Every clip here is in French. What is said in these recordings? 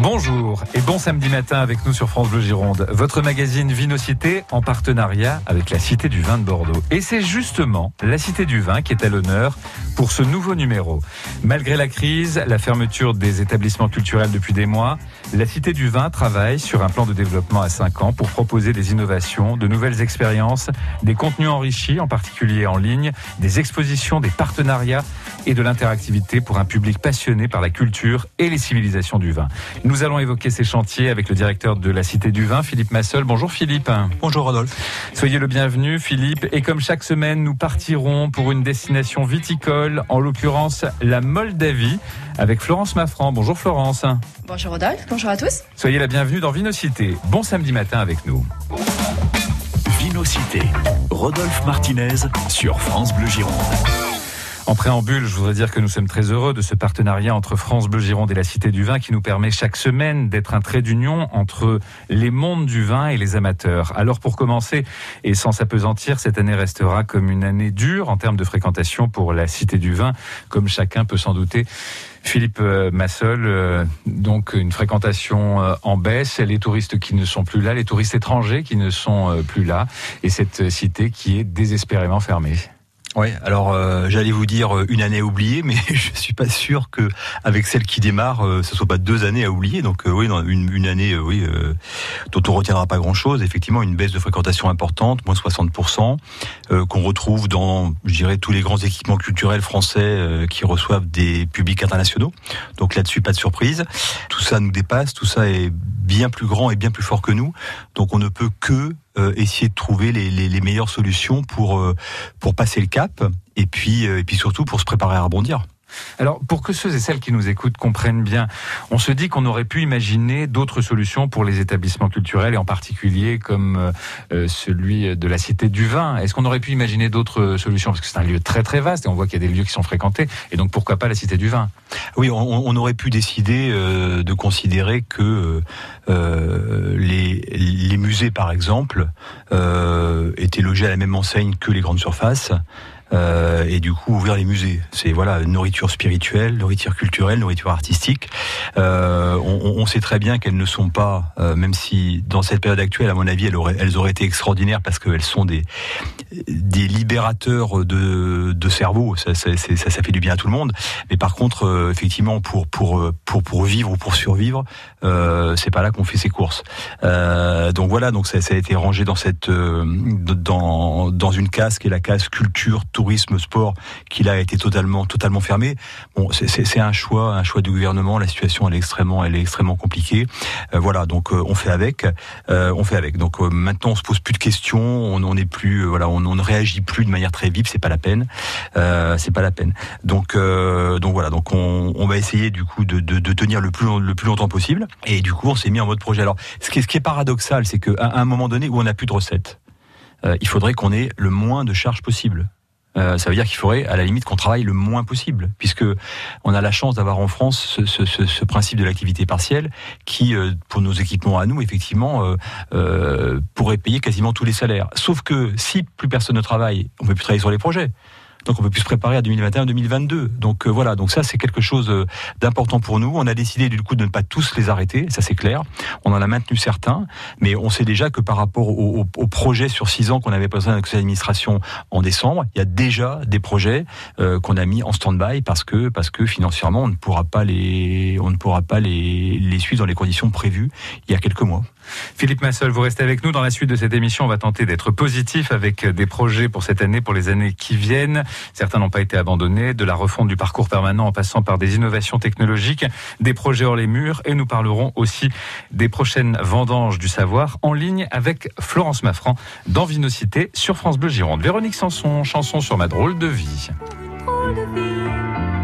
Bonjour et bon samedi matin avec nous sur France Bleu Gironde. Votre magazine Vinocité en partenariat avec la Cité du Vin de Bordeaux. Et c'est justement la Cité du Vin qui est à l'honneur pour ce nouveau numéro. Malgré la crise, la fermeture des établissements culturels depuis des mois, la Cité du Vin travaille sur un plan de développement à 5 ans pour proposer des innovations, de nouvelles expériences, des contenus enrichis, en particulier en ligne, des expositions, des partenariats et de l'interactivité pour un public passionné par la culture et les civilisations du vin. Nous allons évoquer ces chantiers avec le directeur de la Cité du Vin, Philippe Massol. Bonjour Philippe. Bonjour Rodolphe. Soyez le bienvenu Philippe. Et comme chaque semaine, nous partirons pour une destination viticole, en l'occurrence la Moldavie, avec Florence Maffran. Bonjour Florence. Bonjour Rodolphe, bonjour à tous. Soyez la bienvenue dans Vinocité. Bon samedi matin avec nous. Vinocité, Rodolphe Martinez sur France Bleu Gironde. En préambule, je voudrais dire que nous sommes très heureux de ce partenariat entre France Bleu Gironde et la Cité du Vin qui nous permet chaque semaine d'être un trait d'union entre les mondes du vin et les amateurs. Alors pour commencer, et sans s'apesantir, cette année restera comme une année dure en termes de fréquentation pour la Cité du Vin, comme chacun peut s'en douter. Philippe euh, Massol, euh, donc une fréquentation euh, en baisse, les touristes qui ne sont plus là, les touristes étrangers qui ne sont plus là, et cette cité qui est désespérément fermée. Oui, alors euh, j'allais vous dire euh, une année oubliée, mais je suis pas sûr que avec celle qui démarre, euh, ce soit pas deux années à oublier. Donc oui, une, année, oui, dont on retiendra pas grand-chose. Effectivement, une baisse de fréquentation importante, moins 60 qu'on retrouve dans, je dirais, tous les grands équipements culturels français qui reçoivent des publics internationaux. Donc là-dessus, pas de surprise. Tout ça nous dépasse, tout ça est bien plus grand et bien plus fort que nous. Donc on ne peut que euh, essayer de trouver les meilleures solutions pour, euh, pour passer le cap et puis, euh, et puis surtout pour se préparer à rebondir. Alors, pour que ceux et celles qui nous écoutent comprennent bien, on se dit qu'on aurait pu imaginer d'autres solutions pour les établissements culturels et en particulier comme euh, euh, celui de la Cité du Vin. Est-ce qu'on aurait pu imaginer d'autres solutions? Parce que c'est un lieu très très vaste et on voit qu'il y a des lieux qui sont fréquentés. Et donc, pourquoi pas la Cité du Vin? Oui, on, aurait pu décider euh, de considérer que les, les, musées, par exemple, étaient logés à la même enseigne que les grandes surfaces. Euh, et du coup ouvrir les musées. C'est voilà nourriture spirituelle, nourriture culturelle, nourriture artistique. Euh, on, sait très bien qu'elles ne sont pas, euh, même si dans cette période actuelle, à mon avis, elles auraient, été extraordinaires parce qu'elles sont des des libérateurs de, de cerveau. Ça, ça, fait du bien à tout le monde. Mais par contre, effectivement, pour pour pour pour vivre ou pour survivre, c'est pas là qu'on fait ses courses. Donc voilà, donc ça, ça, a été rangé dans cette dans dans une case qui est la case culture tourisme, sport, qui là a été totalement, totalement fermé. Bon, c'est un choix, un choix du gouvernement. La situation est extrêmement, elle est extrêmement compliquée. Euh, voilà, donc euh, on fait avec, euh, on fait avec. Donc maintenant on se pose plus de questions, on n'est plus, voilà, on, ne réagit plus de manière très vive. C'est pas la peine, c'est pas la peine. Donc donc voilà, donc on, va essayer du coup de, tenir le plus longtemps possible. Et du coup on s'est mis en mode projet. Alors ce qui est paradoxal, c'est qu'à un moment donné où on n'a plus de recettes, il faudrait qu'on ait le moins de charges possible. Euh, ça veut dire qu'il faudrait, à la limite, qu'on travaille le moins possible, puisque on a la chance d'avoir en France ce, principe de l'activité partielle, qui, euh, pour nos équipements à nous, effectivement, euh, pourrait payer quasiment tous les salaires. Sauf que si plus personne ne travaille, on ne peut plus travailler sur les projets. Donc on peut plus se préparer à 2021-2022. Donc euh, voilà, donc ça c'est quelque chose euh, d'important pour nous. On a décidé du coup de ne pas tous les arrêter, ça c'est clair. On en a maintenu certains, mais on sait déjà que par rapport au, projet sur six ans qu'on avait présenté à la d'administration en décembre, il y a déjà des projets euh, qu'on a mis en stand-by parce que parce que financièrement on ne pourra pas les on ne pourra pas les les suivre dans les conditions prévues il y a quelques mois. Philippe Massol, vous restez avec nous dans la suite de cette émission. On va tenter d'être positif avec des projets pour cette année, pour les années qui viennent. Certains n'ont pas été abandonnés, de la refonte du parcours permanent en passant par des innovations technologiques, des projets hors les murs et nous parlerons aussi des prochaines vendanges du savoir en ligne avec Florence Maffran dans Vinocité sur France Bleu Gironde. Véronique Sanson, chanson sur ma drôle de vie. J'ai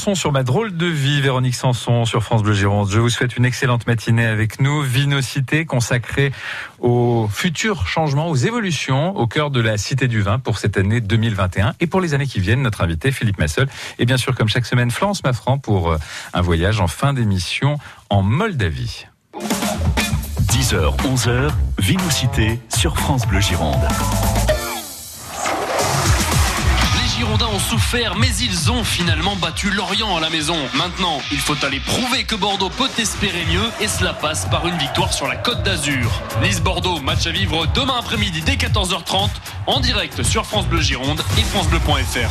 Sur ma drôle de vie, Véronique Sanson sur France Bleu Gironde. Je vous souhaite une excellente matinée avec nous. Vinocité consacrée aux futurs changements, aux évolutions au cœur de la Cité du Vin pour cette année 2021 et pour les années qui viennent. Notre invité Philippe Massol et bien sûr comme chaque semaine Florence Maffran pour euh, un voyage en fin d'émission en Moldavie. 10h, 11h, Vinocité sur France Bleu Gironde. Girondins ont souffert, mais ils ont finalement battu Lorient à la maison. Maintenant, il faut aller prouver que Bordeaux peut espérer mieux, et cela passe par une victoire sur la Côte d'Azur. Nice-Bordeaux, match à vivre demain après-midi dès 14h30, en direct sur France Bleu Gironde et francebleu.fr.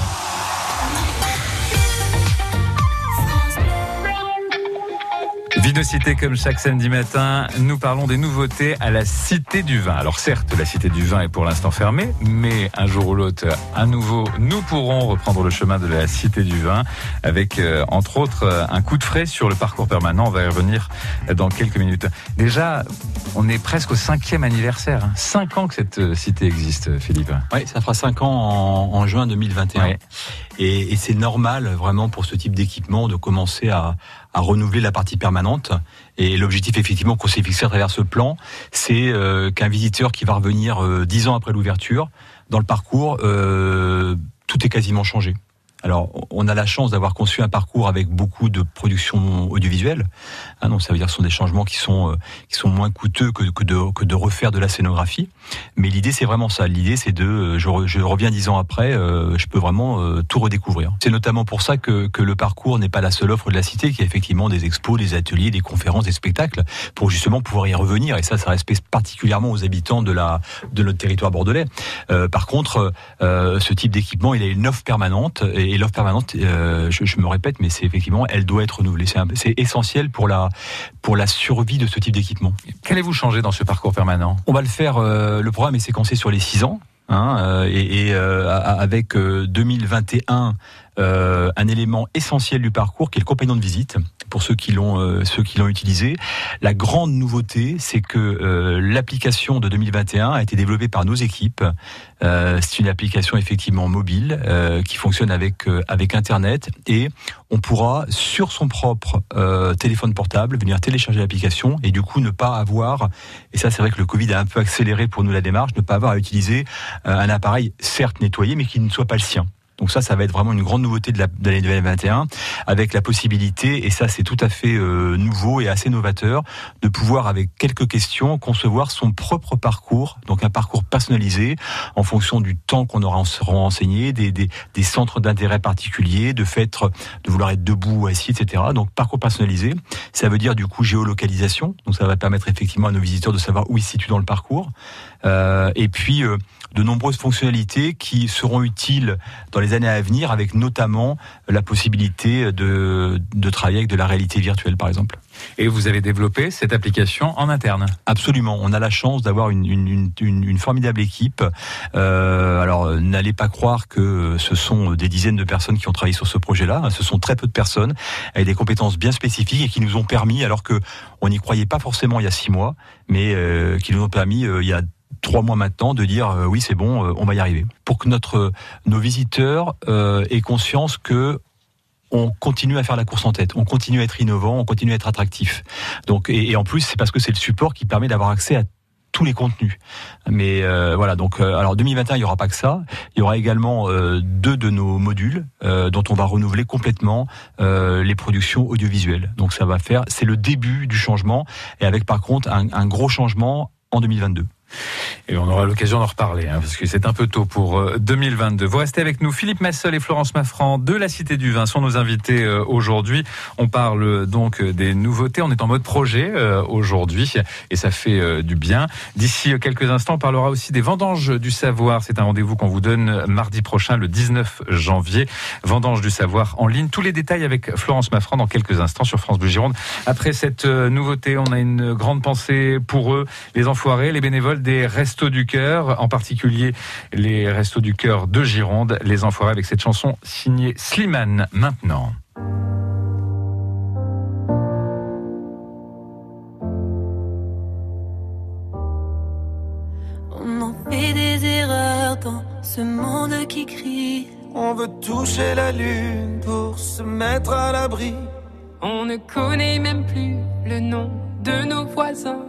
Vinocité comme chaque samedi matin, nous parlons des nouveautés à la Cité du Vin. Alors certes, la Cité du Vin est pour l'instant fermée, mais un jour ou l'autre, à nouveau, nous pourrons reprendre le chemin de la Cité du Vin avec, euh, entre autres, euh, un coup de frais sur le parcours permanent. On va y revenir dans quelques minutes. Déjà, on est presque au cinquième anniversaire. hein. Cinq ans que cette euh, cité existe, Philippe. Oui, ça fera 5 ans en, en juin 2021. Ouais. Et, et c'est normal vraiment pour ce type d'équipement de commencer à, à renouveler la partie permanente. Et l'objectif effectivement qu'on s'est fixé à travers ce plan, c'est euh, qu'un visiteur qui va revenir euh, 10 ans après l'ouverture, dans le parcours, euh, tout est quasiment changé. Alors, on a la chance d'avoir conçu un parcours avec beaucoup de production audiovisuelle. Hein, donc, ça veut dire que ce sont des changements qui sont qui sont moins coûteux que, que de que de refaire de la scénographie. Mais l'idée, c'est vraiment ça. L'idée, c'est de euh, je, re- je reviens dix ans après, euh, je peux vraiment euh, tout redécouvrir. C'est notamment pour ça que que le parcours n'est pas la seule offre de la cité, qui a effectivement des expos, des ateliers, des conférences, des spectacles, pour justement pouvoir y revenir. Et ça, ça respecte particulièrement aux habitants de la de notre territoire bordelais. Euh, par contre, ce type d'équipement, il a une offre permanente et, et l'offre permanente, je, je me répète, mais c'est effectivement, elle doit être renouvelée. C'est essentiel pour la pour la survie de ce type d'équipement. Qu'allez-vous changer dans ce parcours permanent? On va le faire. Euh, le programme est séquencé sur les six ans. Hein, euh, et, euh, avec euh, 2021, euh, un élément essentiel du parcours qui est le compagnon de visite pour ceux qui l'ont euh, ceux qui l'ont utilisé. La grande nouveauté, c'est que euh, l'application de 2021 a été développée par nos équipes. C'est une application effectivement mobile qui fonctionne avec avec internet et on pourra sur son propre téléphone portable venir télécharger l'application et du coup ne pas avoir et ça c'est vrai que le Covid a un peu accéléré pour nous la démarche ne pas avoir à utiliser un appareil certes nettoyé mais qui ne soit pas le sien. Donc ça, ça va être vraiment une grande nouveauté de la- de l'année 2021, avec la possibilité, et ça c'est tout à fait euh, nouveau et assez novateur, de pouvoir avec quelques questions concevoir son propre parcours, donc un parcours personnalisé en fonction du temps qu'on aura en- aura enseigné, des, des, des centres d'intérêt particuliers, de de vouloir être debout ou assis, etc. Donc parcours personnalisé, ça veut dire du coup géolocalisation, donc ça va permettre effectivement à nos visiteurs de savoir où ils se situent dans le parcours, Euh, et puis euh, de nombreuses fonctionnalités qui seront utiles dans les années à venir, avec notamment la possibilité de, de travailler avec de la réalité virtuelle, par exemple. Et vous avez développé cette application en interne. Absolument. On a la chance d'avoir une, une, une, une- une formidable équipe. Euh, alors, n'allez pas croire que ce sont des dizaines de personnes qui ont travaillé sur ce projet-là. Ce sont très peu de personnes avec des compétences bien spécifiques et qui nous ont permis, alors que on n'y croyait pas forcément il y a six mois, mais euh, qui nous ont permis euh, il y a trois mois maintenant de dire euh, oui c'est bon euh, on va y arriver pour que notre nos visiteurs euh, aient conscience que on continue à faire la course en tête, on continue à être innovant, on continue à être attractif. Donc et, en plus c'est parce que c'est le support qui permet d'avoir accès à tous les contenus. Mais euh, voilà, donc euh, alors 2021, il y aura pas que ça. Il y aura également euh, deux de nos modules euh, dont on va renouveler complètement euh, les productions audiovisuelles. Donc ça va faire, c'est le début du changement et avec par contre un gros changement en 2022. Et on aura l'occasion d'en reparler, hein, parce que c'est un peu tôt pour euh, 2022. Vous restez avec nous. Philippe Massol et Florence Maffran de la Cité du Vin sont nos invités euh, aujourd'hui. On parle euh, donc euh, des nouveautés. On est en mode projet euh, aujourd'hui, et ça fait euh, du bien. D'ici euh, quelques instants, on parlera aussi des vendanges du savoir. C'est un rendez-vous qu'on vous donne euh, mardi prochain, le 19 janvier. Vendanges du savoir en ligne. Tous les détails avec Florence Maffran dans quelques instants sur France Bleu Gironde. Après cette euh, nouveauté, on a une grande pensée pour eux, les enfoirés, les bénévoles des Restos du Cœur, en particulier les Restos du Cœur de Gironde, les enfoirés avec cette chanson signée Slimane maintenant. On en fait des erreurs dans ce monde qui crie On veut toucher la lune pour se mettre à l'abri. On ne connaît même plus le nom de nos voisins.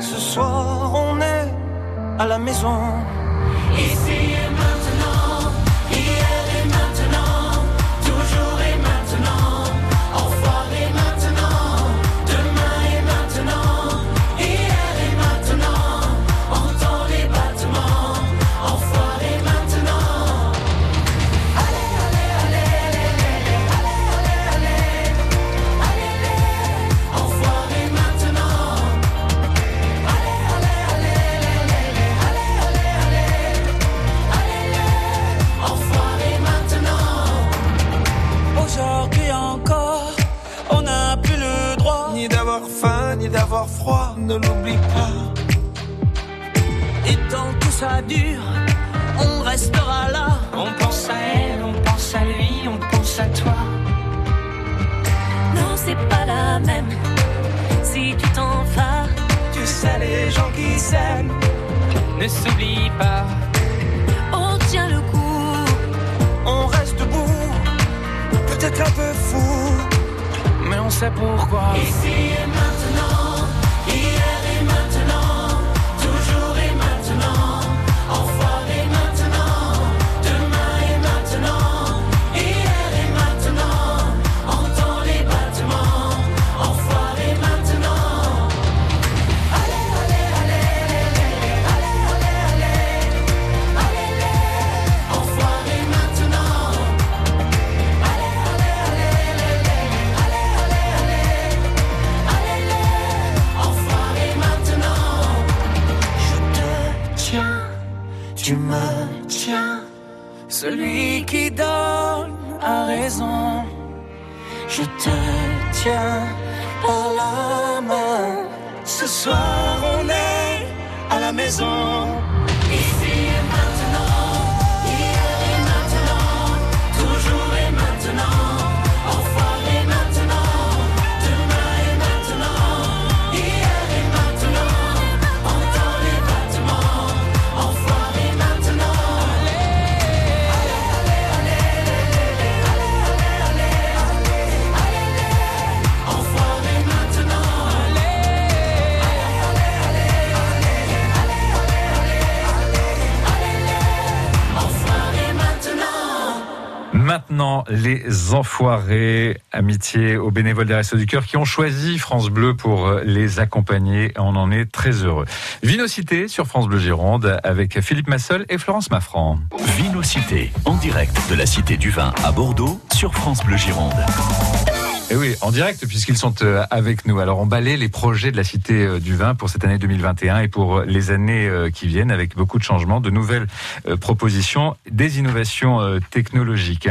Ce soir, on est à la maison. Tu me tiens. Celui qui donne a raison. Je te tiens par la main. Ce soir, on est à la maison. Maintenant, les enfoirés, amitié aux bénévoles des Restos du Cœur qui ont choisi France Bleu pour les accompagner. On en est très heureux. Vinocité sur France Bleu Gironde avec Philippe Massol et Florence Maffran. Vinocité, en direct de la Cité du Vin à Bordeaux sur France Bleu Gironde. Et oui, en direct, puisqu'ils sont euh, avec nous. Alors, on balaie les projets de la Cité euh, du Vin pour cette année 2021 et pour euh, les années qui viennent, avec beaucoup de changements, de nouvelles propositions, des innovations technologiques.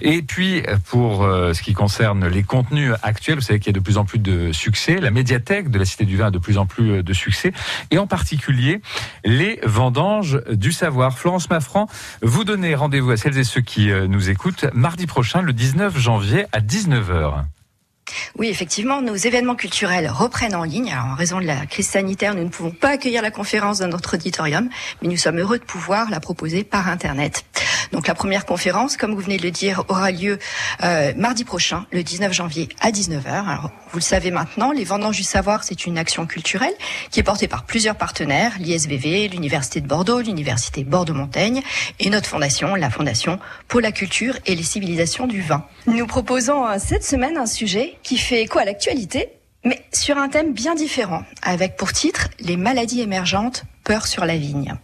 Et puis, pour ce qui concerne les contenus actuels, vous savez qu'il y a de plus en plus de succès. La médiathèque de la Cité du Vin a de plus en plus de succès. Et en particulier, les vendanges du savoir. Florence Maffran, vous donnez rendez-vous à celles et ceux qui nous écoutent mardi prochain, le 19 janvier à 19h. Oui, effectivement, nos événements culturels reprennent en ligne. Alors, en raison de la crise sanitaire, nous ne pouvons pas accueillir la conférence dans notre auditorium, mais nous sommes heureux de pouvoir la proposer par Internet. Donc, la première conférence, comme vous venez de le dire, aura lieu euh, mardi prochain, le 19 janvier à 19h. Alors, vous le savez maintenant, les Vendanges du Savoir, c'est une action culturelle qui est portée par plusieurs partenaires, l'ISVV, l'Université de Bordeaux, l'Université Bordeaux-Montaigne et notre fondation, la Fondation pour la culture et les civilisations du vin. Nous proposons euh, cette semaine un sujet qui fait écho à l'actualité, mais sur un thème bien différent, avec pour titre Les maladies émergentes, peur sur la vigne.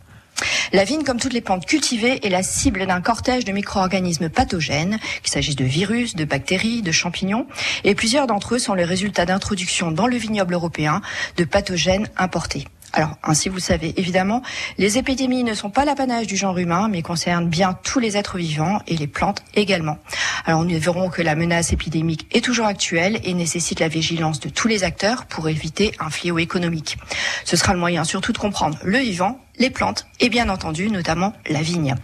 La vigne, comme toutes les plantes cultivées, est la cible d'un cortège de micro-organismes pathogènes, qu'il s'agisse de virus, de bactéries, de champignons, et plusieurs d'entre eux sont le résultat d'introduction dans le vignoble européen de pathogènes importés. Alors, ainsi vous savez, évidemment, les épidémies ne sont pas l'apanage du genre humain, mais concernent bien tous les êtres vivants et les plantes également. Alors, nous verrons que la menace épidémique est toujours actuelle et nécessite la vigilance de tous les acteurs pour éviter un fléau économique. Ce sera le moyen surtout de comprendre le vivant, les plantes et bien entendu notamment la vigne.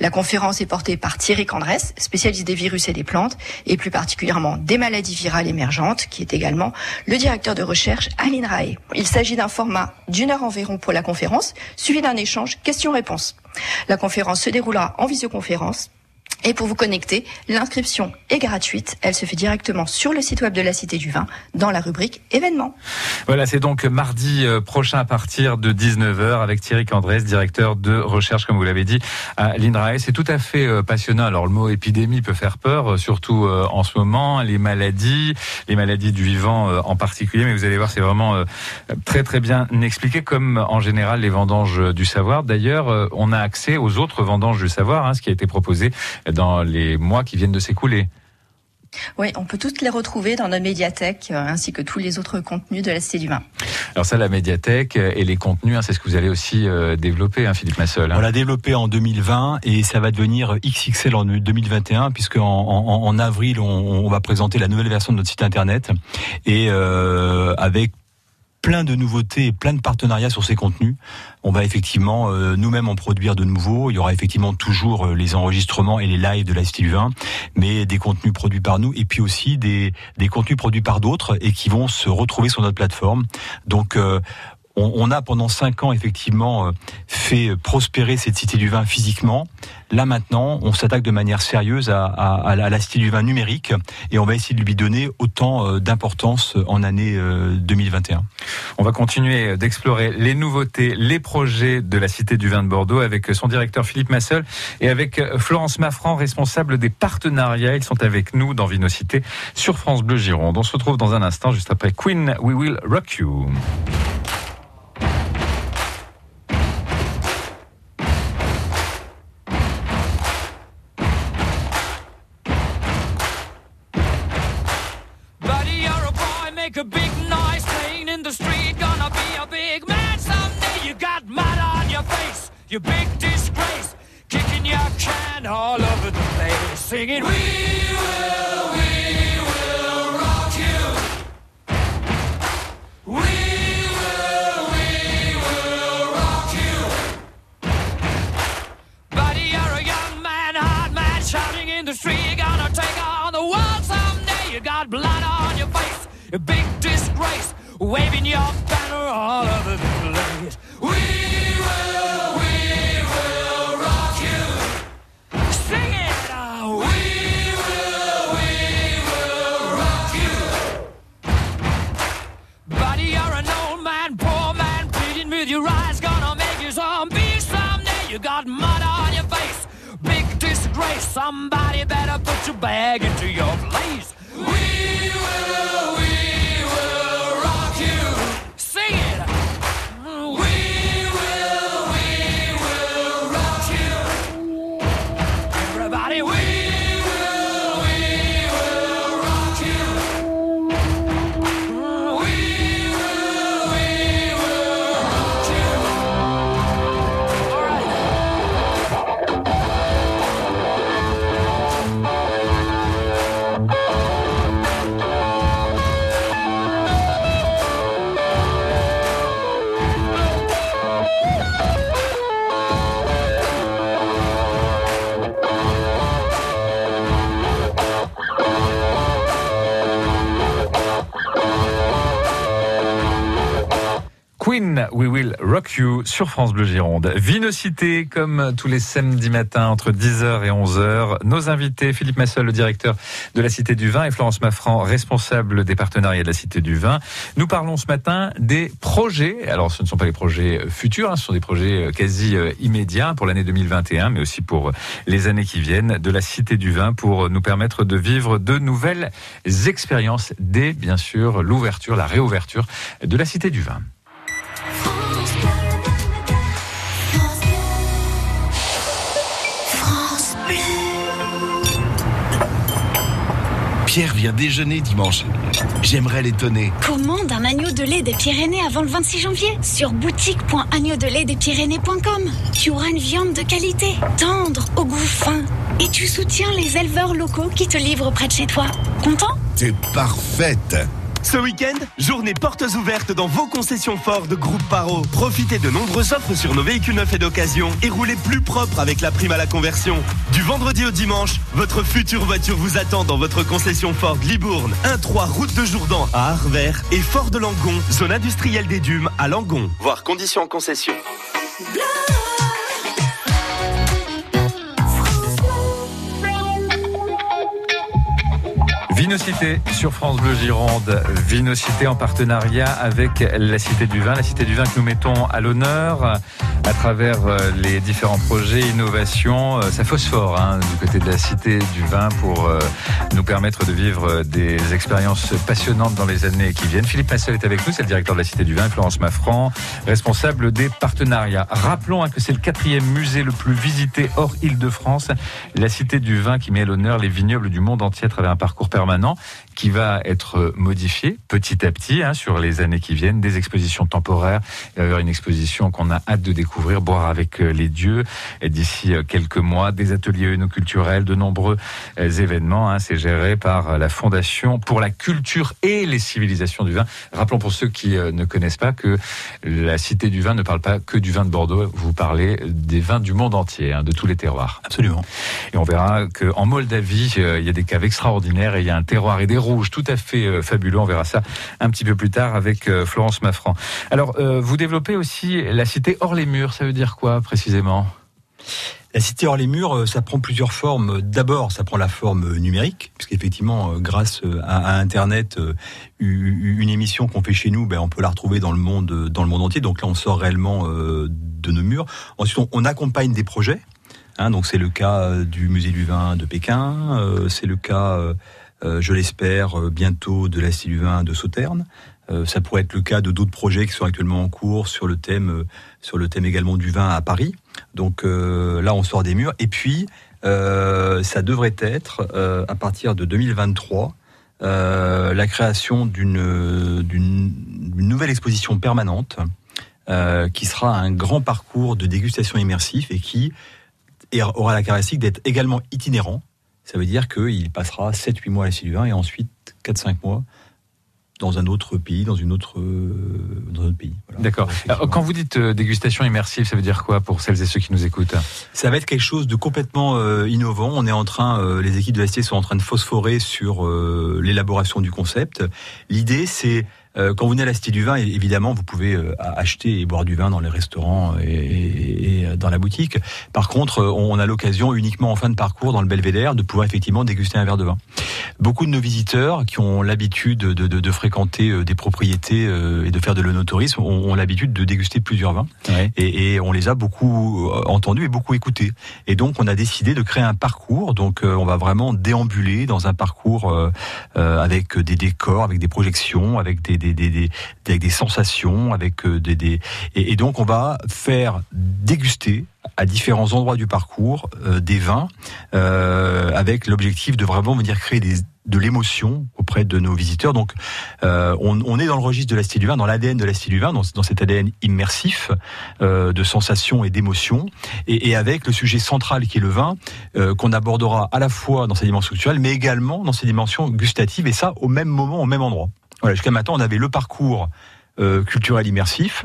La conférence est portée par Thierry Candrès, spécialiste des virus et des plantes et plus particulièrement des maladies virales émergentes, qui est également le directeur de recherche à l'INRAE. Il s'agit d'un format d'une heure environ pour la conférence, suivi d'un échange questions-réponses. La conférence se déroulera en visioconférence et pour vous connecter, l'inscription est gratuite. Elle se fait directement sur le site web de la Cité du Vin, dans la rubrique événements. Voilà, c'est donc mardi euh, prochain à partir de 19h avec Thierry Candrès, directeur de recherche, comme vous l'avez dit, à l'INRAE. C'est tout à fait euh, passionnant. Alors, le mot épidémie peut faire peur, euh, surtout en ce moment, les maladies, les maladies du vivant en particulier. Mais vous allez voir, c'est vraiment très, très bien expliqué, comme en général les vendanges du savoir. D'ailleurs, on a accès aux autres vendanges du savoir, hein, ce qui a été proposé dans les mois qui viennent de s'écouler. Oui, on peut toutes les retrouver dans notre médiathèque, euh, ainsi que tous les autres contenus de la Cité du Vin. Alors ça, la médiathèque et les contenus, hein, c'est ce que vous allez aussi euh, développer, hein, Philippe Massol. Hein. On l'a développé en 2020 et ça va devenir XXL en 2021, puisque en, avril, on, va présenter la nouvelle version de notre site internet et euh, avec plein de nouveautés et plein de partenariats sur ces contenus. On va effectivement euh, nous-mêmes en produire de nouveaux. Il y aura effectivement toujours euh, les enregistrements et les lives de Cité du Vin, mais des contenus produits par nous et puis aussi des, des contenus produits par d'autres et qui vont se retrouver sur notre plateforme. Donc euh, on, a pendant cinq ans effectivement fait prospérer cette cité du vin physiquement. Là maintenant, on s'attaque de manière sérieuse à, la cité du vin numérique et on va essayer de lui donner autant d'importance en année 2021. On va continuer d'explorer les nouveautés, les projets de la cité du vin de Bordeaux avec son directeur Philippe Massel et avec Florence Maffran, responsable des partenariats. Ils sont avec nous dans Vinocité sur France Bleu Gironde. On se retrouve dans un instant juste après Queen We Will Rock you Sur France Bleu Gironde. Vinocité, comme tous les samedis matins entre 10h et 11h. Nos invités, Philippe Massol, le directeur de la Cité du Vin, et Florence Maffran, responsable des partenariats de la Cité du Vin. Nous parlons ce matin des projets. Alors, ce ne sont pas les projets futurs, hein, ce sont des projets quasi euh, immédiats pour l'année 2021, mais aussi pour les années qui viennent de la Cité du Vin pour nous permettre de vivre de nouvelles expériences dès, bien sûr, l'ouverture, la réouverture de la Cité du Vin. Pierre vient déjeuner dimanche. J'aimerais l'étonner. Commande un agneau de lait des Pyrénées avant le 26 janvier sur boutique.agneaudeletdespyrénées.com. Tu auras une viande de qualité, tendre, au goût fin. Et tu soutiens les éleveurs locaux qui te livrent près de chez toi. Content? T'es parfaite. Ce week-end, journée portes ouvertes dans vos concessions Ford Groupe Paro. Profitez de nombreuses offres sur nos véhicules neufs et d'occasion et roulez plus propre avec la prime à la conversion. Du vendredi au dimanche, votre future voiture vous attend dans votre concession Ford Libourne, 1-3 route de Jourdan à Arvert et Ford de Langon, zone industrielle des Dumes à Langon. Voir conditions en concession. Vinocité sur France Bleu Gironde. Vinocité en partenariat avec la Cité du Vin. La Cité du Vin que nous mettons à l'honneur à travers euh, les différents projets, innovations. Euh, Ça phosphore hein, du côté de la Cité du Vin pour euh, nous permettre de vivre des expériences passionnantes dans les années qui viennent. Philippe Massel est avec nous, c'est le directeur de la Cité du Vin. Florence Maffran, responsable des partenariats. Rappelons hein, que c'est le quatrième musée le plus visité hors Île-de-France. La Cité du Vin qui met à l'honneur les vignobles du monde entier à travers un parcours permanent qui va être modifié petit à petit hein, sur les années qui viennent, des expositions temporaires. Avoir une exposition qu'on a hâte de découvrir, boire avec euh, les dieux. Et d'ici euh, quelques mois, des ateliers œnoculturels, de nombreux euh, événements. Hein, C'est géré par la Fondation pour la culture et les civilisations du vin. Rappelons pour ceux qui ne connaissent pas que la Cité du vin ne parle pas que du vin de Bordeaux. Vous parlez des vins du monde entier, hein, de tous les terroirs. Absolument. Et on verra qu'en Moldavie, il y a des caves extraordinaires et il y a un terroir et des rouges tout à fait euh, fabuleux. On verra ça un petit peu plus tard avec euh, Florence Maffran. Alors, euh, vous développez aussi la cité hors les murs. Ça veut dire quoi précisément? La cité hors les murs, ça prend plusieurs formes. D'abord, ça prend la forme numérique, puisqu'effectivement, grâce à, Internet, une émission qu'on fait chez nous, ben, on peut la retrouver dans le monde, dans le monde entier. Donc là, on sort réellement de nos murs. Ensuite, on, accompagne des projets. Hein, donc c'est le cas du musée du vin de Pékin, c'est le cas, je l'espère, bientôt de la vin de Sauternes. Euh, ça pourrait être le cas de d'autres projets qui sont actuellement en cours sur le thème, sur le thème également du vin à Paris. Donc là, on sort des murs. Et puis, ça devrait être à partir de 2023 la création d'une nouvelle exposition permanente qui sera un grand parcours de dégustation immersif et qui aura la caractéristique d'être également itinérant. Ça veut dire qu'il passera 7-8 mois à la Vin et ensuite 4-5 mois dans un autre pays, dans, une autre, dans un autre pays. Voilà. D'accord. Quand vous dites euh, dégustation immersive, ça veut dire quoi pour celles et ceux qui nous écoutent? Ça va être quelque chose de complètement euh, innovant. On est en train, euh, les équipes de la Cité sont en train de phosphorer sur euh, l'élaboration du concept. L'idée, c'est quand vous venez à la Cité du Vin, évidemment, vous pouvez acheter et boire du vin dans les restaurants et, et, et dans la boutique. Par contre, on a l'occasion uniquement en fin de parcours dans le Belvédère de pouvoir effectivement déguster un verre de vin. Beaucoup de nos visiteurs qui ont l'habitude de, de, de, fréquenter des propriétés et de faire de l'onotourisme ont, ont l'habitude de déguster plusieurs vins. Ouais. Et, et, on les a beaucoup entendus et beaucoup écoutés. Et donc, on a décidé de créer un parcours. Donc, on va vraiment déambuler dans un parcours euh, avec des décors, avec des projections, avec des, des, des, avec des sensations, avec des, des et, donc on va faire déguster à différents endroits du parcours euh, des vins euh, avec l'objectif de vraiment venir créer de l'émotion auprès de nos visiteurs. Donc, euh, on, est dans le registre de la Cité du Vin, dans l'ADN de la Cité du Vin, dans, cet ADN immersif euh, de sensations et d'émotions, et, et, avec le sujet central qui est le vin, euh, qu'on abordera à la fois dans sa dimension culturelle, mais également dans ses dimensions gustatives, et ça au même moment, au même endroit. Voilà, jusqu'à maintenant, on avait le parcours euh, culturel immersif,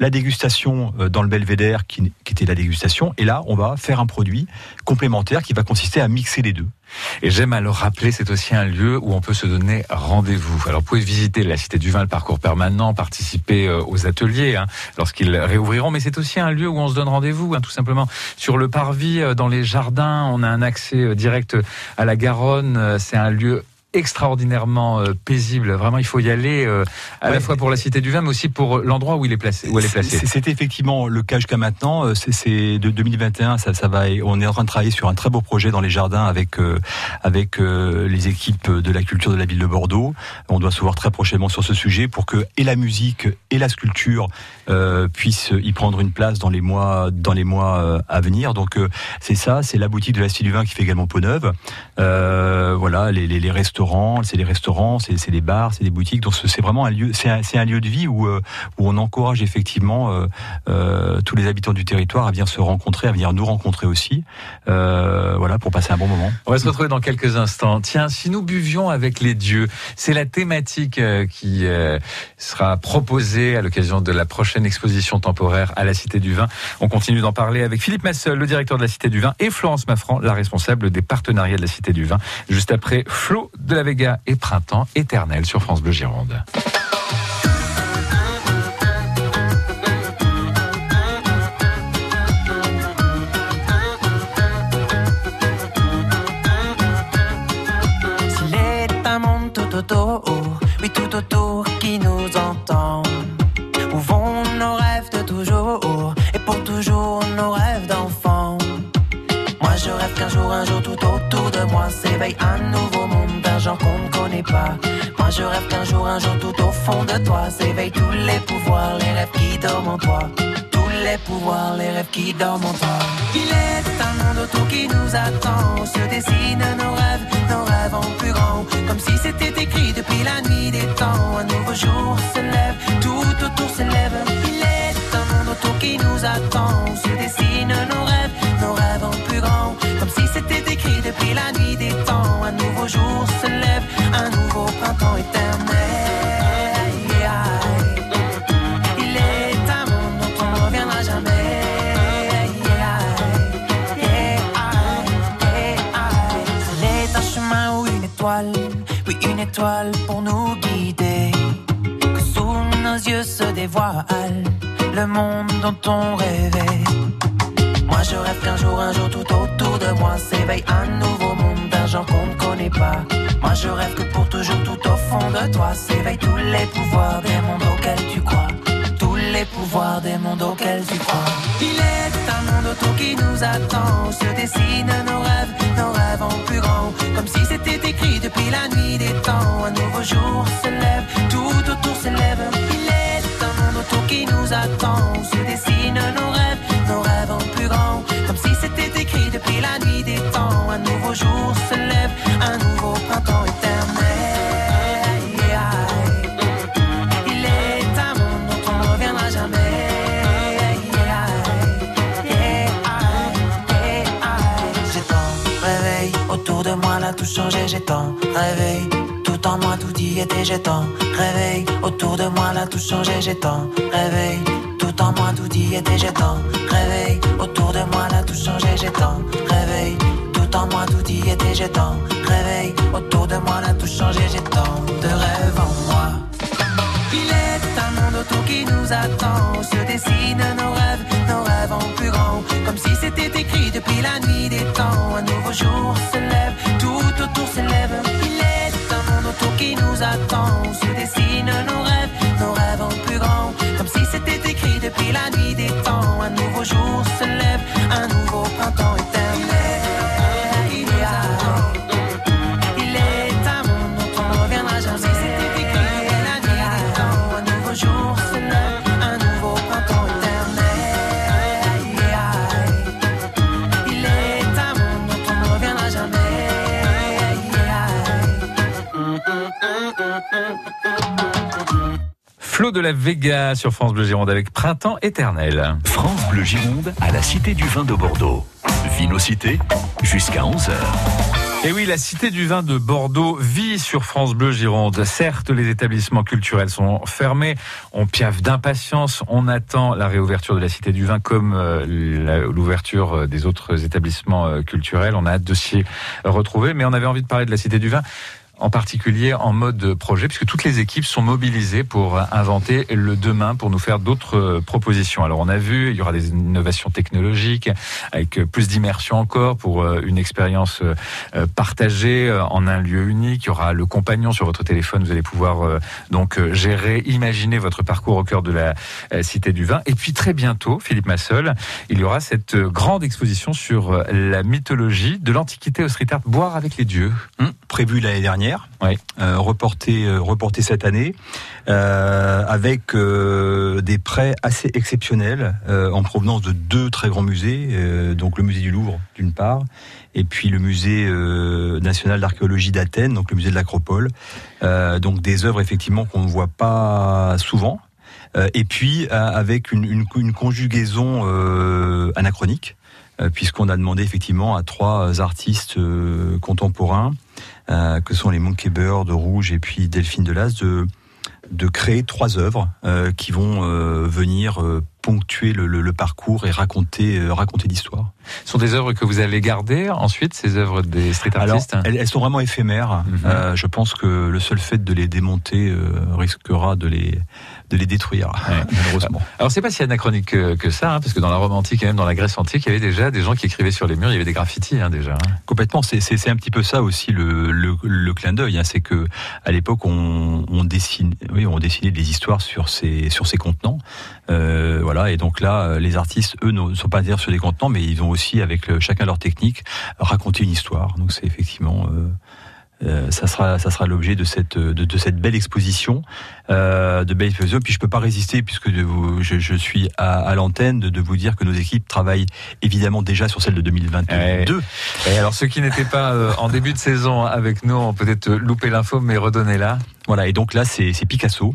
la dégustation dans le belvédère qui, qui, était la dégustation. Et là, on va faire un produit complémentaire qui va consister à mixer les deux. Et j'aime à le rappeler, c'est aussi un lieu où on peut se donner rendez-vous. Alors, vous pouvez visiter la Cité du Vin, le parcours permanent, participer aux ateliers hein, lorsqu'ils réouvriront, mais c'est aussi un lieu où on se donne rendez-vous, hein, tout simplement. Sur le parvis, dans les jardins, on a un accès direct à la Garonne. C'est un lieu extraordinairement euh, paisible. Vraiment, il faut y aller euh, à ouais. la fois pour la Cité du Vin, mais aussi pour l'endroit où il est placé. Où elle est placée. C'était effectivement le cas jusqu'à maintenant. C'est de 2021, ça, ça va. On est en train de travailler sur un très beau projet dans les jardins avec euh, avec les équipes de la culture de la ville de Bordeaux. On doit se voir très prochainement sur ce sujet pour que et la musique et la sculpture euh, puissent y prendre une place dans les mois dans les mois à venir. Donc c'est ça, c'est la boutique de la Cité du Vin qui fait également peau neuve. voilà, les, les, les c'est des restaurants, c'est des bars, c'est des boutiques. Donc c'est vraiment un lieu, c'est un, lieu de vie où euh, on encourage effectivement euh, euh, tous les habitants du territoire à venir se rencontrer, à venir nous rencontrer aussi, voilà, pour passer un bon moment. On va se retrouver dans quelques instants. Tiens, si nous buvions avec les dieux, c'est la thématique qui sera proposée à l'occasion de la prochaine exposition temporaire à la Cité du Vin. On continue d'en parler avec Philippe Massel, le directeur de la Cité du Vin, et Florence Maffran, la responsable des partenariats de la Cité du Vin. Juste après Flo la Vega et Printemps éternel sur France Bleu Gironde. S'il est Je rêve qu'un jour, un jour tout au fond de toi s'éveillent tous les pouvoirs, les rêves qui dorment en toi. Tous les pouvoirs, les rêves qui dorment en toi. Il est un monde autour qui nous attend, se dessinent nos rêves, nos rêves en plus grand. Comme si c'était écrit depuis la nuit des temps. Un nouveau jour se lève, tout autour se lève. Il est un monde autour qui nous attend, se dessinent nos rêves, nos rêves. Comme si c'était écrit depuis la nuit des temps. Un nouveau jour se lève, un nouveau printemps éternel. Il est un monde dont on ne reviendra jamais. C'est un chemin ou une étoile, oui une étoile pour nous guider. Que sous nos yeux se dévoile le monde dont on rêvait. Moi je rêve qu'un jour, un jour tout autour de moi s'éveille un nouveau monde d'un genre qu'on ne connaît pas. Moi je rêve que pour toujours tout au fond de toi s'éveillent tous les pouvoirs des mondes auxquels tu crois. Tous les pouvoirs des mondes auxquels tu crois. Il est un monde autour qui nous attend, se dessinent nos rêves, nos rêves en plus grand. Comme si c'était écrit depuis la nuit des temps. Un nouveau jour se lève, tout autour se lève. Il est un monde autour qui nous attend, se dessinent nos rêves, si c'était écrit depuis la nuit des temps. Un nouveau jour se lève, un nouveau printemps éternel. Il est un monde dont on ne reviendra jamais. J'ai tant réveil autour de moi, là tout changé. J'ai tant réveil tout en moi, tout y était. J'ai tant réveil autour de moi, là tout changé. J'ai tant réveil tout en moi, tout y était. J'ai tant réveil autour de moi, là tout changé. J'ai réveil tout en moi, tout y était. J'ai réveil autour de moi, là tout changé. J'ai tant de rêves en moi. Il est un monde autour qui nous attend, se dessinent nos rêves, nos rêves en plus grand. Comme si c'était écrit depuis la nuit des temps. Un nouveau jour se lève, tout autour se lève. Il est un monde autour qui nous attend, se dessinent nos rêves, nos rêves c'était écrit depuis la nuit des temps. Un nouveau jour se lève, un nouveau Flo de la Vega sur France Bleu Gironde avec Printemps éternel. France Bleu Gironde à la Cité du Vin de Bordeaux. Vinocité jusqu'à 11h. Et oui, la Cité du Vin de Bordeaux vit sur France Bleu Gironde. Certes, les établissements culturels sont fermés. On piaffe d'impatience. On attend la réouverture de la Cité du Vin comme euh, l'ouverture des autres établissements euh, culturels. On a hâte de s'y retrouver. Mais on avait envie de parler de la Cité du Vin en particulier en mode projet, puisque toutes les équipes sont mobilisées pour inventer le demain, pour nous faire d'autres propositions. Alors on a vu, il y aura des innovations technologiques, avec plus d'immersion encore, pour euh, une expérience euh, euh, partagée en un lieu unique. Il y aura le compagnon sur votre téléphone, vous allez pouvoir donc gérer, imaginer votre parcours au cœur de la Cité du Vin. Et puis très bientôt, Philippe Massol, il y aura cette grande exposition sur la mythologie de l'Antiquité au street art, boire avec les dieux. Prévu l'année dernière première, euh, reportée, euh, reportée cette année, euh, avec des prêts assez exceptionnels en provenance de deux très grands musées, donc le musée du Louvre d'une part, et puis le musée national d'archéologie d'Athènes, donc le musée de l'Acropole. Donc des œuvres effectivement qu'on ne voit pas souvent. Et puis avec une, une, une conjugaison anachronique, puisqu'on a demandé effectivement à trois artistes contemporains, que sont les Monkey Bird de Rouge et puis Delphine Delas, de, de créer trois œuvres euh, qui vont euh, venir euh, ponctuer le, le- le parcours et raconter, euh, raconter l'histoire. Ce sont des œuvres que vous allez garder ensuite, ces œuvres des street Alors, artistes elles, elles sont vraiment éphémères. Euh, je pense que le seul fait de les démonter euh, risquera de les, de les détruire, malheureusement. Alors c'est pas si anachronique que, que ça, hein, parce que dans la Rome antique et même dans la Grèce antique, il y avait déjà des gens qui écrivaient sur les murs, il y avait des graffitis hein, déjà. hein. Complètement, c'est- un petit peu ça aussi le, le, le clin d'œil. hein. C'est que à l'époque on, on dessine, oui, on dessinait des histoires sur ces sur ces contenants. Euh, voilà, et donc là, les artistes, eux, ne sont pas dire sur des contenants, mais ils ont aussi, avec le- chacun leur technique, raconté une histoire. Donc c'est effectivement. euh, euh, ça sera, ça sera l'objet de cette, de, de cette belle exposition, euh, de belle exposition. Puis je peux pas résister, puisque de vous, je, je suis à, à l'antenne, de, de vous dire que nos équipes travaillent évidemment déjà sur celle de 2022. Et alors ceux qui n'étaient pas euh, en début de saison avec nous ont peut-être loupé l'info, mais redonnez-la. Voilà, et donc là, c'est Picasso.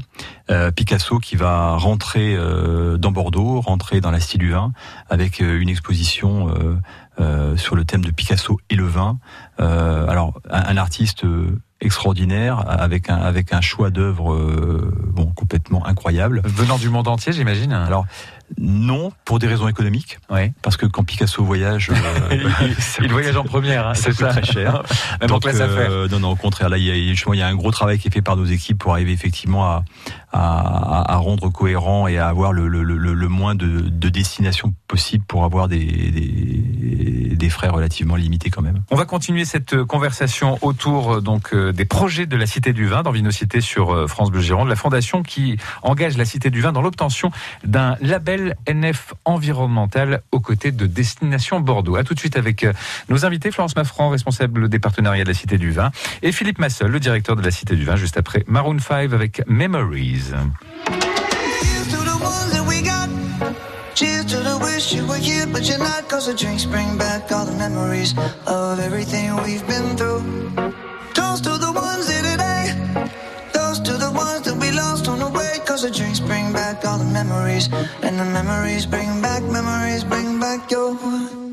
Euh, Picasso qui va rentrer euh, dans Bordeaux, rentrer dans la du vin, avec euh, une exposition euh, sur le thème de Picasso et le vin. Euh, alors, un, un artiste euh, extraordinaire, avec un, avec un choix d'œuvres euh, bon, complètement incroyable. Venant du monde entier, j'imagine Alors, non, pour des raisons économiques. Oui. Parce que quand Picasso voyage, Il voyage en première, hein, ça c'est coûte très cher. Même en classe affaires. euh, non, non, au contraire, là, il y, a, justement, il y a un gros travail qui est fait par nos équipes pour arriver effectivement à, à, rendre cohérent et à avoir le, moins de, de destinations possible pour avoir des, frais relativement limités quand même. On va continuer cette euh, conversation autour euh, donc euh, des projets de la Cité du Vin dans Vinocité sur France Bleu Gironde, la fondation qui engage la Cité du Vin dans l'obtention d'un label NF environnemental aux côtés de Destination Bordeaux. À tout de suite avec nos invités, Florence Maffran, responsable des partenariats de la Cité du Vin, et Philippe Massol, le directeur de la Cité du Vin, juste après Maroon 5 avec Memories. Um, Cheers to the ones that we got. Cheers to the wish you were here, but you're not. Cause the drinks bring back all the memories of everything we've been through. Toast to the ones here today. Toast to the ones that we lost on the way. Cause the drinks bring back all the memories. And the memories bring back, memories bring back your.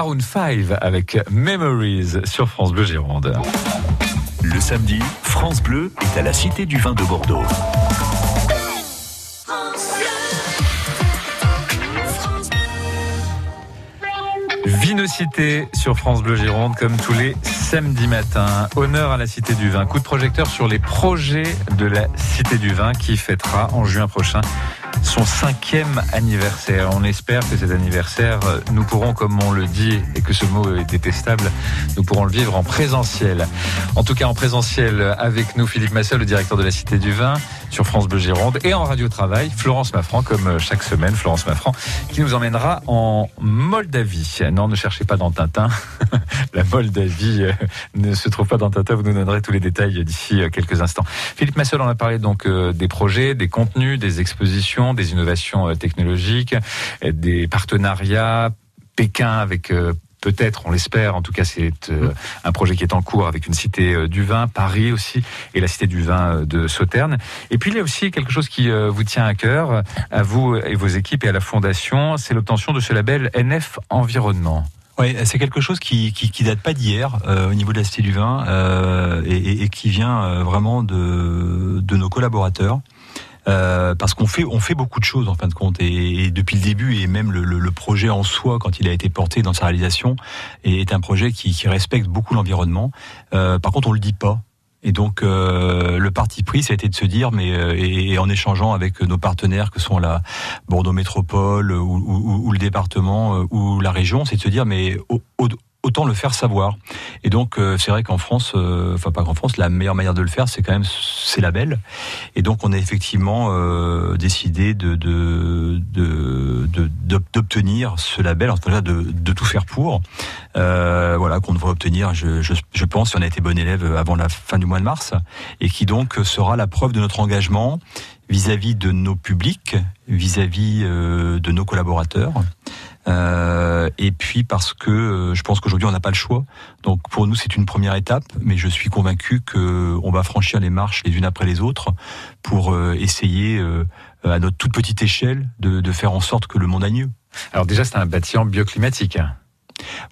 Maroon 5 avec Memories sur France Bleu Gironde. Le samedi, France Bleu est à la Cité du Vin de Bordeaux. Vinocité sur France Bleu Gironde, comme tous les samedis matins. Honneur à la Cité du Vin. Coup de projecteur sur les projets de la Cité du Vin qui fêtera en juin prochain son cinquième anniversaire. On espère que cet anniversaire, nous pourrons, comme on le dit, et que ce mot est détestable, nous pourrons le vivre en présentiel. En tout cas, en présentiel avec nous, Philippe Massel, le directeur de la Cité du Vin, sur France Bleu Gironde, et en radio travail, Florence Maffran, comme chaque semaine, Florence Maffran, qui nous emmènera en Moldavie. Non, ne cherchez pas dans Tintin. la Moldavie euh, ne se trouve pas dans Tintin. Vous nous donnerez tous les détails d'ici euh, quelques instants. Philippe Massel, on a parlé donc euh, des projets, des contenus, des expositions, innovations technologiques, des partenariats, Pékin avec peut-être, on l'espère, en tout cas c'est un projet qui est en cours avec une cité du vin, Paris aussi, et la cité du vin de Sauternes. Et puis il y a aussi quelque chose qui vous tient à cœur, à vous et vos équipes et à la Fondation, c'est l'obtention de ce label NF Environnement. Oui, c'est quelque chose qui, qui, qui date pas d'hier au niveau de la Cité du Vin euh, et, et, qui vient vraiment de, de nos collaborateurs. Euh, parce qu'on fait on fait beaucoup de choses en fin de compte et, depuis le début et même le, projet en soi quand il a été porté dans sa réalisation est un projet qui, respecte beaucoup l'environnement. Euh, par contre on le dit pas et donc euh, le parti pris, ça a été de se dire, mais et, en échangeant avec nos partenaires que sont la Bordeaux Métropole ou, le département ou la région, c'est de se dire, mais au, au, autant le faire savoir. Et donc euh, c'est vrai qu'en France, euh, enfin pas qu'en France, la meilleure manière de le faire, c'est quand même ces labels. Et donc on a effectivement euh, décidé de d'obtenir de, de, ce label, en tout cas de, de tout faire pour. Euh, voilà qu'on devrait obtenir, je, je, je, pense, si on a été bon élève avant la fin du mois de mars, et qui donc sera la preuve de notre engagement vis-à-vis -vis de nos publics, vis-à-vis -vis, de nos collaborateurs. Euh, et puis parce que euh, je pense qu'aujourd'hui on n'a pas le choix. Donc pour nous c'est une première étape, mais je suis convaincu que on va franchir les marches les unes après les autres pour euh, essayer euh, à notre toute petite échelle de, de, faire en sorte que le monde aille mieux. Alors déjà c'est un bâtiment bioclimatique.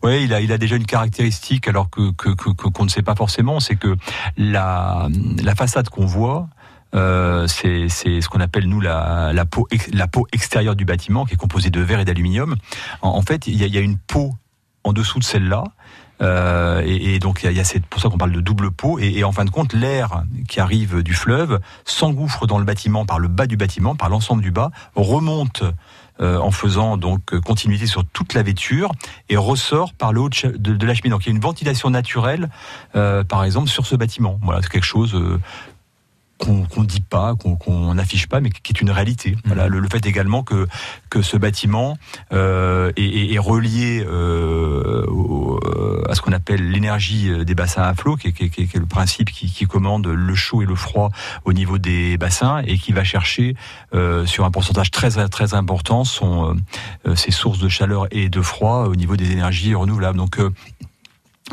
Oui, il a, il a déjà une caractéristique alors que qu'on que, que, ne sait pas forcément, c'est que la, la façade qu'on voit, euh, c'est ce qu'on appelle nous la, peau, extérieure du bâtiment qui est composée de verre et d'aluminium. En, fait, il y, a, y une peau en dessous de celle-là. Euh, et, donc il y a, c'est pour ça qu'on parle de double peau. Et, en fin de compte, l'air qui arrive du fleuve s'engouffre dans le bâtiment par le bas du bâtiment, par l'ensemble du bas, remonte euh, en faisant donc continuité sur toute la vêture et ressort par le haut de, la cheminée. Donc il y a une ventilation naturelle, par exemple, sur ce bâtiment. Voilà, c'est quelque chose qu'on qu dit pas, qu'on n'affiche pas, mais qui est une réalité. Mmh. Voilà, le, le, fait également que que ce bâtiment euh, est, est, est, relié euh, au, à ce qu'on appelle l'énergie des bassins à flot, qui est, qui qui est le principe qui, qui, commande le chaud et le froid au niveau des bassins et qui va chercher euh, sur un pourcentage très très important son euh, ses sources de chaleur et de froid au niveau des énergies renouvelables. Donc euh,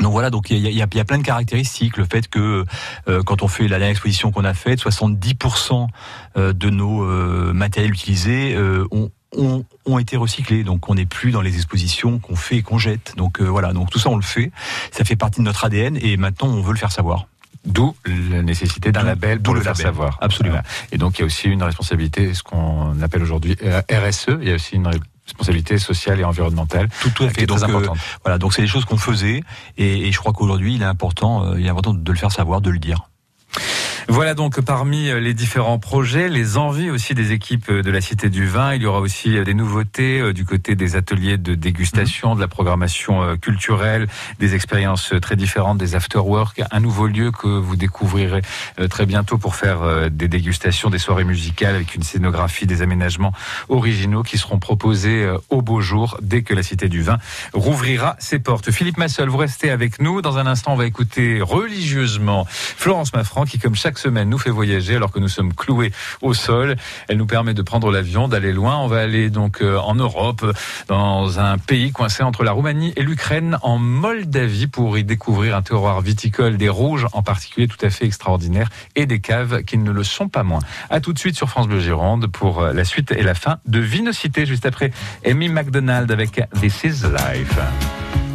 donc voilà, donc il y a, y, a, y a, plein de caractéristiques. Le fait que euh, quand on fait la dernière exposition qu'on a faite, 70% euh, de nos euh, matériels utilisés euh, ont, ont, ont, été recyclés. Donc on n'est plus dans les expositions qu'on fait et qu'on jette. Donc voilà, donc tout ça on le fait. Ça fait partie de notre ADN et maintenant on veut le faire savoir. D'où la nécessité d'un label pour le, le faire label. savoir. Absolument. Et donc il y a aussi une responsabilité, ce qu'on appelle aujourd'hui RSE. Il y a aussi une responsabilité sociale et environnementale. Tout, tout à fait. Donc, euh, voilà, donc c'est des choses qu'on faisait, et, et, je crois qu'aujourd'hui, il est important, euh, il est important de le faire savoir, de le dire. Voilà donc parmi les différents projets, les envies aussi des équipes de la Cité du Vin. Il y aura aussi des nouveautés du côté des ateliers de dégustation, de la programmation culturelle, des expériences très différentes, des afterwork, un nouveau lieu que vous découvrirez très bientôt pour faire des dégustations, des soirées musicales avec une scénographie, des aménagements originaux qui seront proposés au beau jour dès que la Cité du Vin rouvrira ses portes. Philippe Massol, vous restez avec nous. Dans un instant, on va écouter religieusement Florence Maffran qui, comme chaque semaine nous fait voyager alors que nous sommes cloués au sol. Elle nous permet de prendre l'avion, d'aller loin. On va aller donc euh, en Europe, dans un pays coincé entre la Roumanie et l'Ukraine, en Moldavie, pour y découvrir un terroir viticole, des rouges en particulier tout à fait extraordinaire, et des caves qui ne le sont pas moins. À tout de suite sur France Bleu Gironde pour la suite et la fin de Vinocité, juste après Amy McDonald avec This is Life.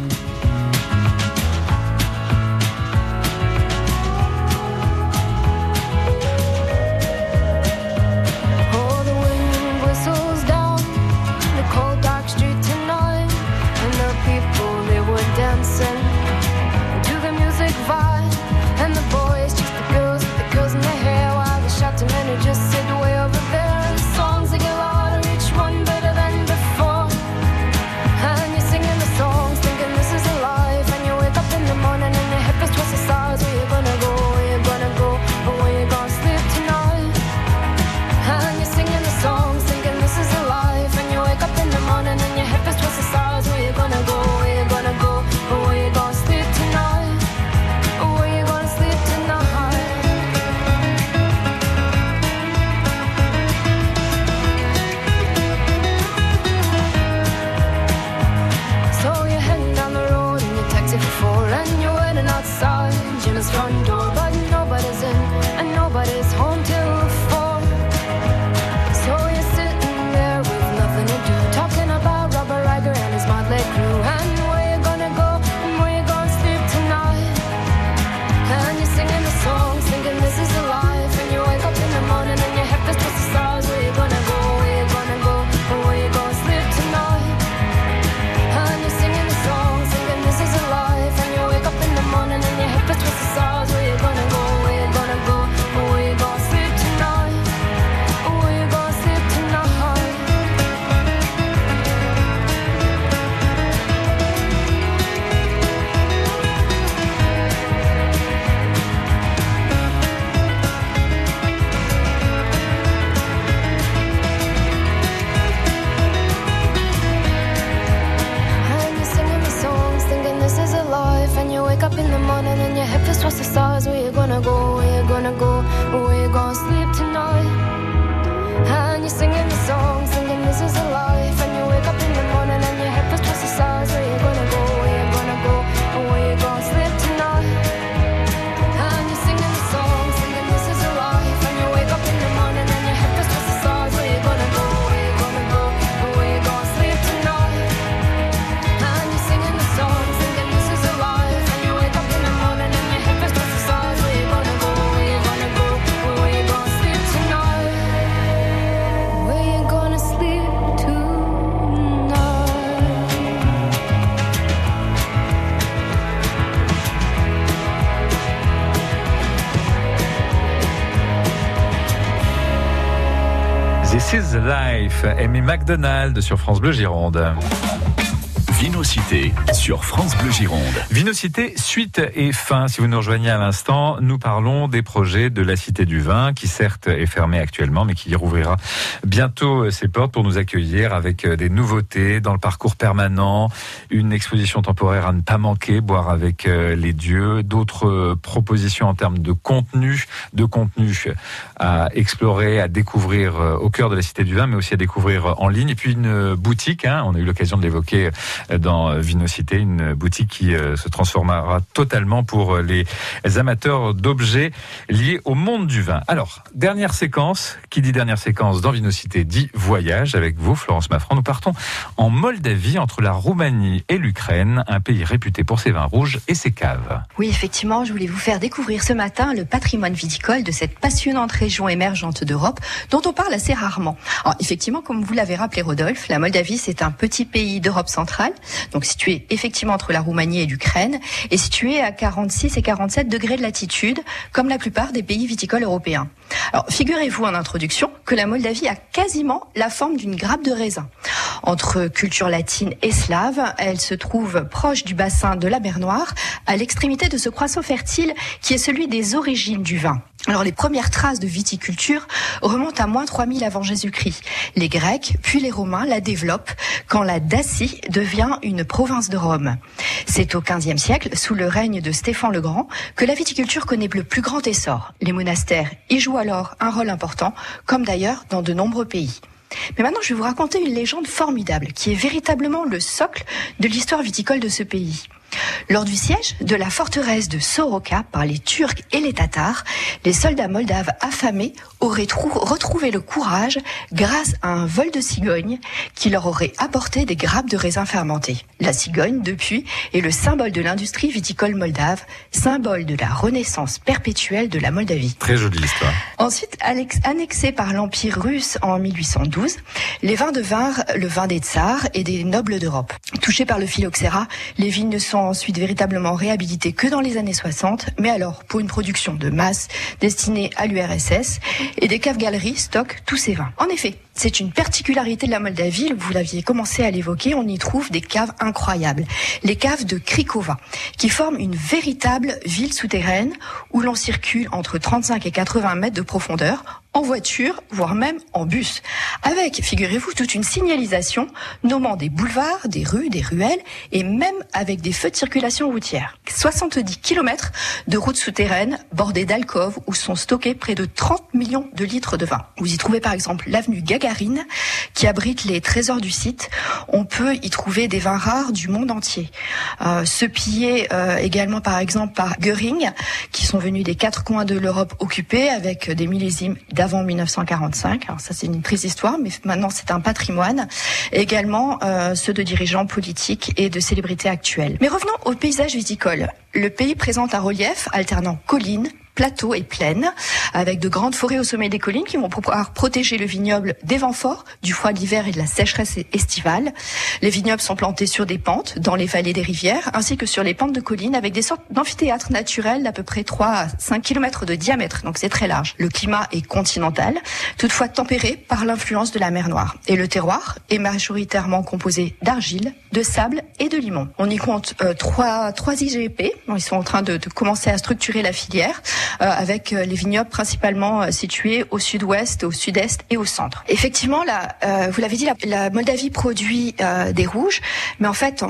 This is life. Amy McDonald sur France Bleu Gironde. Vinocité sur France Bleu Gironde. Vinocité, suite et fin. Si vous nous rejoignez à l'instant, nous parlons des projets de la Cité du Vin, qui certes est fermée actuellement, mais qui rouvrira bientôt ses portes pour nous accueillir avec des nouveautés dans le parcours permanent, une exposition temporaire à ne pas manquer, boire avec les dieux, d'autres propositions en termes de contenu, de contenu à explorer, à découvrir au cœur de la Cité du Vin, mais aussi à découvrir en ligne. Et puis une boutique, hein, on a eu l'occasion de l'évoquer dans Vinocité, une boutique qui euh, se transformera totalement pour les amateurs d'objets liés au monde du vin. Alors, dernière séquence, qui dit dernière séquence dans Vinocité dit voyage avec vous, Florence Maffran. Nous partons en Moldavie, entre la Roumanie et l'Ukraine, un pays réputé pour ses vins rouges et ses caves. Oui, effectivement, je voulais vous faire découvrir ce matin le patrimoine viticole de cette passionnante région émergente d'Europe dont on parle assez rarement. Alors, effectivement, comme vous l'avez rappelé, Rodolphe, la Moldavie, c'est un petit pays d'Europe centrale, donc situé effectivement entre la Roumanie et l'Ukraine, et situé à 46 et 47 degrés de latitude, comme la plupart des pays viticoles européens. Alors, figurez-vous en introduction que la Moldavie a quasiment la forme d'une grappe de raisin. Entre culture latine et slave, elle se trouve proche du bassin de la mer Noire, à l'extrémité de ce croissant fertile qui est celui des origines du vin. Alors les premières traces de viticulture remontent à moins 3000 avant Jésus-Christ. Les Grecs, puis les Romains la développent quand la Dacie devient une province de Rome. C'est au XVe siècle, sous le règne de Stéphane le Grand, que la viticulture connaît le plus grand essor. Les monastères y jouent alors un rôle important, comme d'ailleurs dans de nombreux pays. Mais maintenant, je vais vous raconter une légende formidable qui est véritablement le socle de l'histoire viticole de ce pays. Lors du siège de la forteresse de Soroka par les Turcs et les Tatars, les soldats moldaves affamés auraient trou- retrouvé le courage grâce à un vol de cigogne qui leur aurait apporté des grappes de raisins fermentés. La cigogne, depuis, est le symbole de l'industrie viticole moldave, symbole de la renaissance perpétuelle de la Moldavie. Très jolie histoire. Ensuite, annexés par l'Empire russe en 1812, les vins devinrent le vin des tsars et des nobles d'Europe. Touchés par le phylloxéra, les vignes ne ensuite véritablement réhabilitées que dans les années 60, mais alors pour une production de masse destinée à l'URSS, et des caves-galeries stockent tous ces vins. En effet, c'est une particularité de la Moldavie, vous l'aviez commencé à l'évoquer, on y trouve des caves incroyables. Les caves de Krikova, qui forment une véritable ville souterraine où l'on circule entre 35 et 80 mètres de profondeur en voiture, voire même en bus. Avec, figurez-vous, toute une signalisation nommant des boulevards, des rues, des ruelles et même avec des feux de circulation routière. 70 kilomètres de routes souterraines bordées d'alcôves où sont stockés près de 30 millions de litres de vin. Vous y trouvez par exemple l'avenue Gag Bégarine, qui abrite les trésors du site. On peut y trouver des vins rares du monde entier. Euh, ceux pillés euh, également par exemple par Göring, qui sont venus des quatre coins de l'Europe occupée avec des millésimes d'avant 1945. Alors ça c'est une triste histoire, mais maintenant c'est un patrimoine. Également euh, ceux de dirigeants politiques et de célébrités actuelles. Mais revenons au paysage viticole. Le pays présente un relief alternant collines, plateaux et plaines, avec de grandes forêts au sommet des collines qui vont pouvoir protéger le vignoble des vents forts, du froid d'hiver et de la sécheresse estivale. Les vignobles sont plantés sur des pentes, dans les vallées des rivières, ainsi que sur les pentes de collines, avec des sortes d'amphithéâtres naturels d'à peu près 3 à 5 km de diamètre, donc c'est très large. Le climat est continental, toutefois tempéré par l'influence de la mer Noire. Et le terroir est majoritairement composé d'argile, de sable et de limon. On y compte euh, trois, trois IGP, ils sont en train de commencer à structurer la filière. Euh, avec euh, les vignobles principalement euh, situés au sud-ouest, au sud-est et au centre. Effectivement, là, vous l'avez dit, la, la, Moldavie produit des rouges, mais en fait,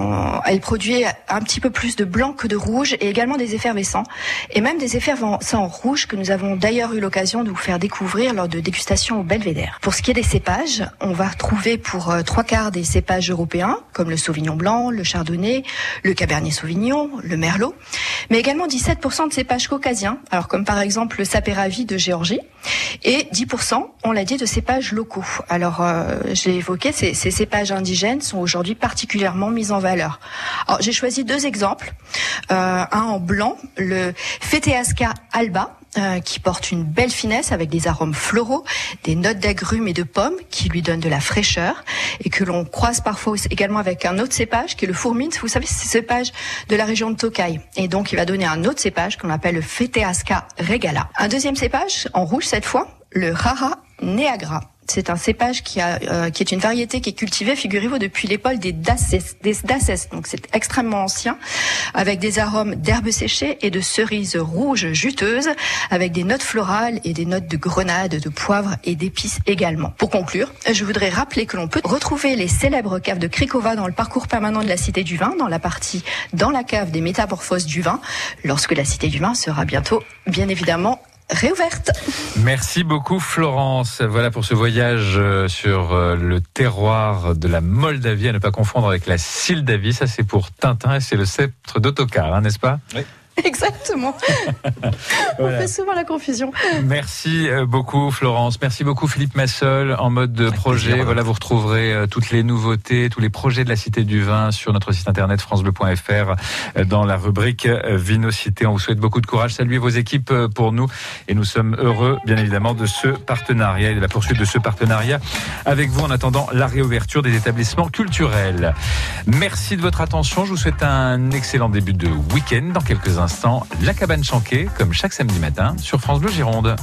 elle produit un petit peu plus de blanc que de rouge et également des effervescents et même des effervescents rouges que nous avons d'ailleurs eu l'occasion de vous faire découvrir lors de dégustations au Belvédère. Pour ce qui est des cépages, on va retrouver pour trois quarts des cépages européens comme le Sauvignon blanc, le Chardonnay, le Cabernet Sauvignon, le Merlot, mais également 17% de cépages caucasiens. Comme par exemple le sapéravi de Géorgie, et 10%, on l'a dit, de cépages locaux. Alors, euh, j'ai évoqué, ces, ces, cépages indigènes sont aujourd'hui particulièrement mis en valeur. Alors, j'ai choisi deux exemples. Euh, un en blanc, le Feteasca alba, euh, qui porte une belle finesse avec des arômes floraux, des notes d'agrumes et de pommes qui lui donnent de la fraîcheur et que l'on croise parfois également avec un autre cépage qui est le fourmine. Vous savez, c'est ce cépage de la région de Tokai. Et donc, il va donner un autre cépage qu'on appelle le Feteasca regala. Un deuxième cépage, en rouge cette fois, le Rara neagra. C'est un cépage qui, a, euh, qui est une variété qui est cultivée, figurez-vous, depuis l'époque des Daces, des. Donc c'est extrêmement ancien, avec des arômes d'herbes séchées et de cerises rouges juteuses, avec des notes florales et des notes de grenade, de poivre et d'épices également. Pour conclure, je voudrais rappeler que l'on peut retrouver les célèbres caves de Krikova dans le parcours permanent de la Cité du Vin, dans la partie dans la cave des métamorphoses du vin, lorsque la Cité du Vin sera bientôt, bien évidemment, réouverte. Merci beaucoup Florence. Voilà pour ce voyage euh, sur euh, le terroir de la Moldavie, à ne pas confondre avec la Sildavie. Ça c'est pour Tintin et c'est le sceptre d'autocar, hein, n'est-ce pas? Oui. Exactement. On fait souvent la confusion. Merci euh, beaucoup Florence. Merci beaucoup Philippe Massol en mode de projet. Voilà, vous retrouverez euh, toutes les nouveautés, tous les projets de la Cité du Vin sur notre site internet francebleu.fr euh, dans la rubrique Vinocité. On vous souhaite beaucoup de courage. Saluez vos équipes pour nous et nous sommes heureux bien évidemment de ce partenariat et de la poursuite de ce partenariat avec vous en attendant la réouverture des établissements culturels. Merci de votre attention. Je vous souhaite un excellent début de week-end dans quelques instants. La cabane chanquée comme chaque samedi matin sur France Bleu Gironde.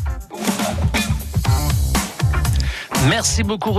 Merci beaucoup.